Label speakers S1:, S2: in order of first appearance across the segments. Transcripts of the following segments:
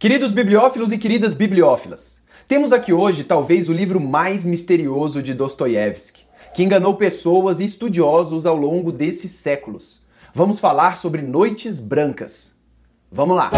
S1: Queridos bibliófilos e queridas bibliófilas, temos aqui hoje talvez o livro mais misterioso de Dostoiévski, que enganou pessoas e estudiosos ao longo desses séculos. Vamos falar sobre Noites Brancas. Vamos lá!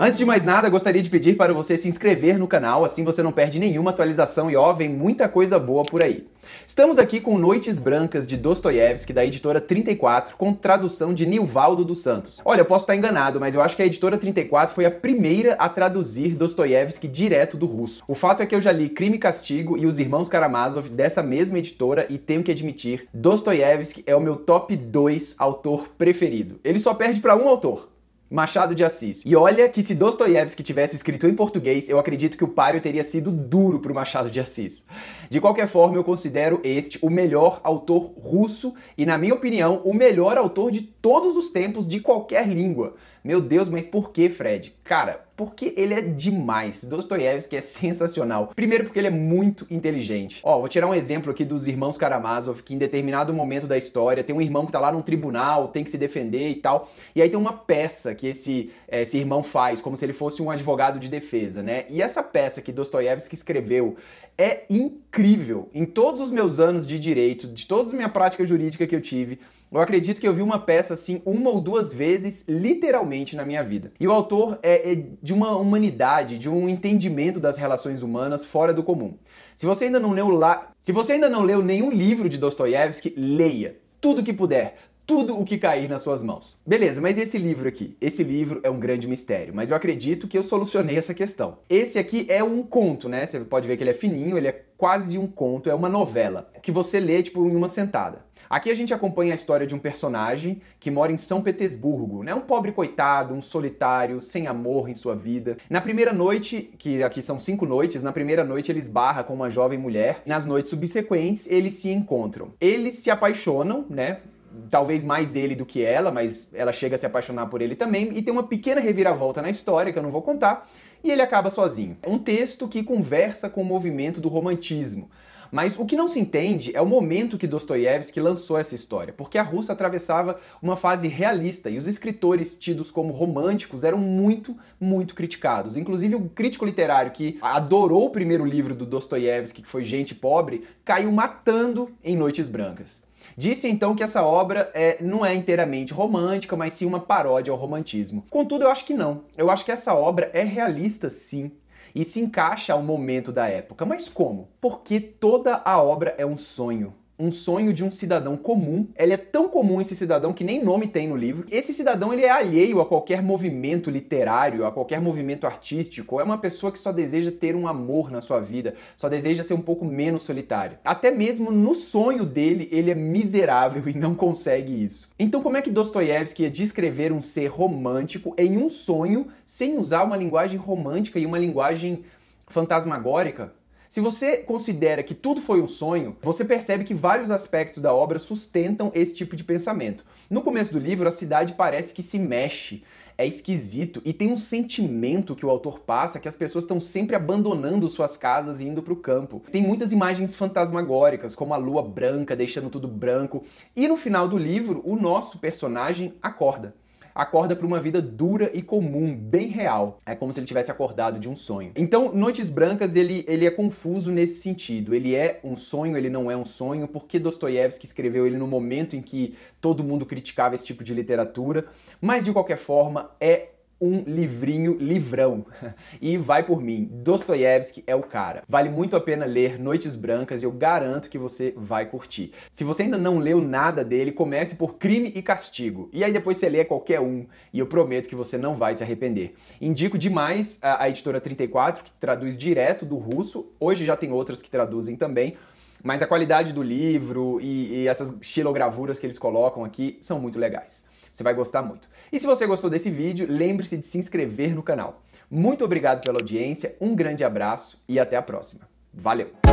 S1: Antes de mais nada, gostaria de pedir para você se inscrever no canal, assim você não perde nenhuma atualização e ó, vem muita coisa boa por aí. Estamos aqui com Noites Brancas de Dostoiévski, da editora 34, com tradução de Nilvaldo dos Santos. Olha, eu posso estar enganado, mas eu acho que a editora 34 foi a primeira a traduzir Dostoiévski direto do russo. O fato é que eu já li Crime e Castigo e Os Irmãos Karamazov dessa mesma editora e tenho que admitir, Dostoiévski é o meu top 2 autor preferido. Ele só perde para um autor, Machado de Assis. E olha que se Dostoiévski tivesse escrito em português, eu acredito que o páreo teria sido duro pro Machado de Assis. De qualquer forma, eu considero este o melhor autor russo e, na minha opinião, o melhor autor de todos os tempos de qualquer língua. Meu Deus, mas por que, Fred? Cara, porque ele é demais. Dostoiévski é sensacional. Primeiro porque ele é muito inteligente. Ó, vou tirar um exemplo aqui dos irmãos Karamazov, que em determinado momento da história tem um irmão que tá lá num tribunal, tem que se defender e tal. E aí tem uma peça que esse, eh, esse irmão faz, como se ele fosse um advogado de defesa, né? E essa peça que Dostoiévski escreveu é incrível. Em todos os meus anos de direito, de toda a minha prática jurídica que eu tive, eu acredito que eu vi uma peça assim uma ou duas vezes, literalmente, na minha vida. E o autor é, é de uma humanidade, de um entendimento das relações humanas fora do comum. Se você ainda não leu lá, se você ainda não leu nenhum livro de Dostoiévski, leia tudo que puder tudo o que cair nas suas mãos. Beleza, mas esse livro aqui? Esse livro é um grande mistério, mas eu acredito que eu solucionei essa questão. Esse aqui é um conto, né? Você pode ver que ele é fininho, ele é quase um conto, é uma novela, que você lê tipo em uma sentada. Aqui a gente acompanha a história de um personagem que mora em São Petersburgo, né? Um pobre coitado, um solitário, sem amor em sua vida. Na primeira noite, que aqui são cinco noites, na primeira noite ele esbarra com uma jovem mulher. Nas noites subsequentes, eles se encontram. Eles se apaixonam, né? Talvez mais ele do que ela, mas ela chega a se apaixonar por ele também, e tem uma pequena reviravolta na história que eu não vou contar, e ele acaba sozinho. Um texto que conversa com o movimento do romantismo. Mas o que não se entende é o momento que Dostoiévski lançou essa história, porque a Rússia atravessava uma fase realista e os escritores tidos como românticos eram muito, muito criticados. Inclusive o crítico literário que adorou o primeiro livro do Dostoiévski, que foi Gente Pobre, caiu matando em Noites Brancas. Disse então que essa obra é, não é inteiramente romântica, mas sim uma paródia ao romantismo. Contudo, eu acho que não. Eu acho que essa obra é realista sim e se encaixa ao momento da época. Mas como? Porque toda a obra é um sonho um sonho de um cidadão comum. Ele é tão comum esse cidadão que nem nome tem no livro. Esse cidadão ele é alheio a qualquer movimento literário, a qualquer movimento artístico. É uma pessoa que só deseja ter um amor na sua vida, só deseja ser um pouco menos solitário. Até mesmo no sonho dele, ele é miserável e não consegue isso. Então, como é que Dostoiévski ia descrever um ser romântico em um sonho sem usar uma linguagem romântica e uma linguagem fantasmagórica? Se você considera que tudo foi um sonho, você percebe que vários aspectos da obra sustentam esse tipo de pensamento. No começo do livro, a cidade parece que se mexe, é esquisito e tem um sentimento que o autor passa que as pessoas estão sempre abandonando suas casas e indo para o campo. Tem muitas imagens fantasmagóricas, como a lua branca deixando tudo branco, e no final do livro, o nosso personagem acorda acorda para uma vida dura e comum, bem real. É como se ele tivesse acordado de um sonho. Então, Noites Brancas, ele, ele é confuso nesse sentido. Ele é um sonho, ele não é um sonho, porque Dostoiévski escreveu ele no momento em que todo mundo criticava esse tipo de literatura, mas de qualquer forma é um livrinho livrão. E vai por mim, Dostoiévski é o cara. Vale muito a pena ler Noites Brancas e eu garanto que você vai curtir. Se você ainda não leu nada dele, comece por Crime e Castigo. E aí depois você lê qualquer um e eu prometo que você não vai se arrepender. Indico demais a, a editora 34, que traduz direto do russo. Hoje já tem outras que traduzem também. Mas a qualidade do livro e, e essas xilogravuras que eles colocam aqui são muito legais. Você vai gostar muito. E se você gostou desse vídeo, lembre-se de se inscrever no canal. Muito obrigado pela audiência, um grande abraço e até a próxima. Valeu!